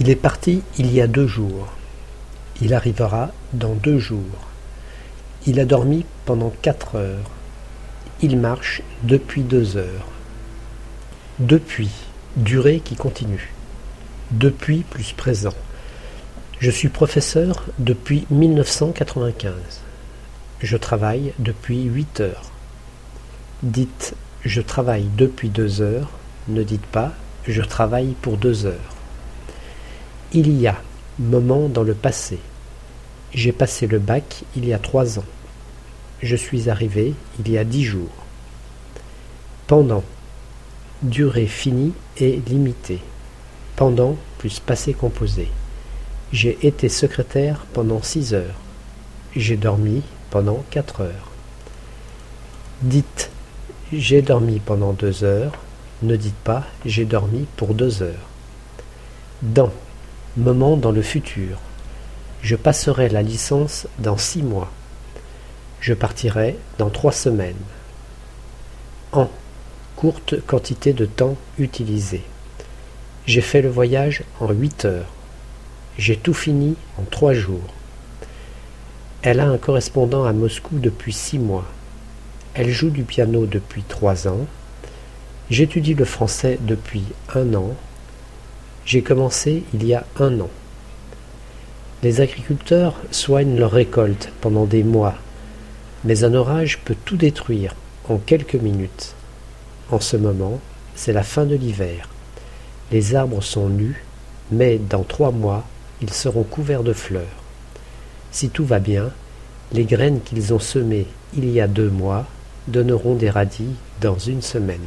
Il est parti il y a deux jours. Il arrivera dans deux jours. Il a dormi pendant quatre heures. Il marche depuis deux heures. Depuis, durée qui continue. Depuis plus présent. Je suis professeur depuis 1995. Je travaille depuis huit heures. Dites je travaille depuis deux heures, ne dites pas je travaille pour deux heures. Il y a moment dans le passé. J'ai passé le bac il y a trois ans. Je suis arrivé il y a dix jours. Pendant. Durée finie et limitée. Pendant plus passé composé. J'ai été secrétaire pendant six heures. J'ai dormi pendant quatre heures. Dites j'ai dormi pendant deux heures. Ne dites pas j'ai dormi pour deux heures. Dans moment dans le futur. Je passerai la licence dans six mois. Je partirai dans trois semaines. En courte quantité de temps utilisé. J'ai fait le voyage en huit heures. J'ai tout fini en trois jours. Elle a un correspondant à Moscou depuis six mois. Elle joue du piano depuis trois ans. J'étudie le français depuis un an. J'ai commencé il y a un an. Les agriculteurs soignent leurs récoltes pendant des mois, mais un orage peut tout détruire en quelques minutes. En ce moment, c'est la fin de l'hiver. Les arbres sont nus, mais dans trois mois, ils seront couverts de fleurs. Si tout va bien, les graines qu'ils ont semées il y a deux mois donneront des radis dans une semaine.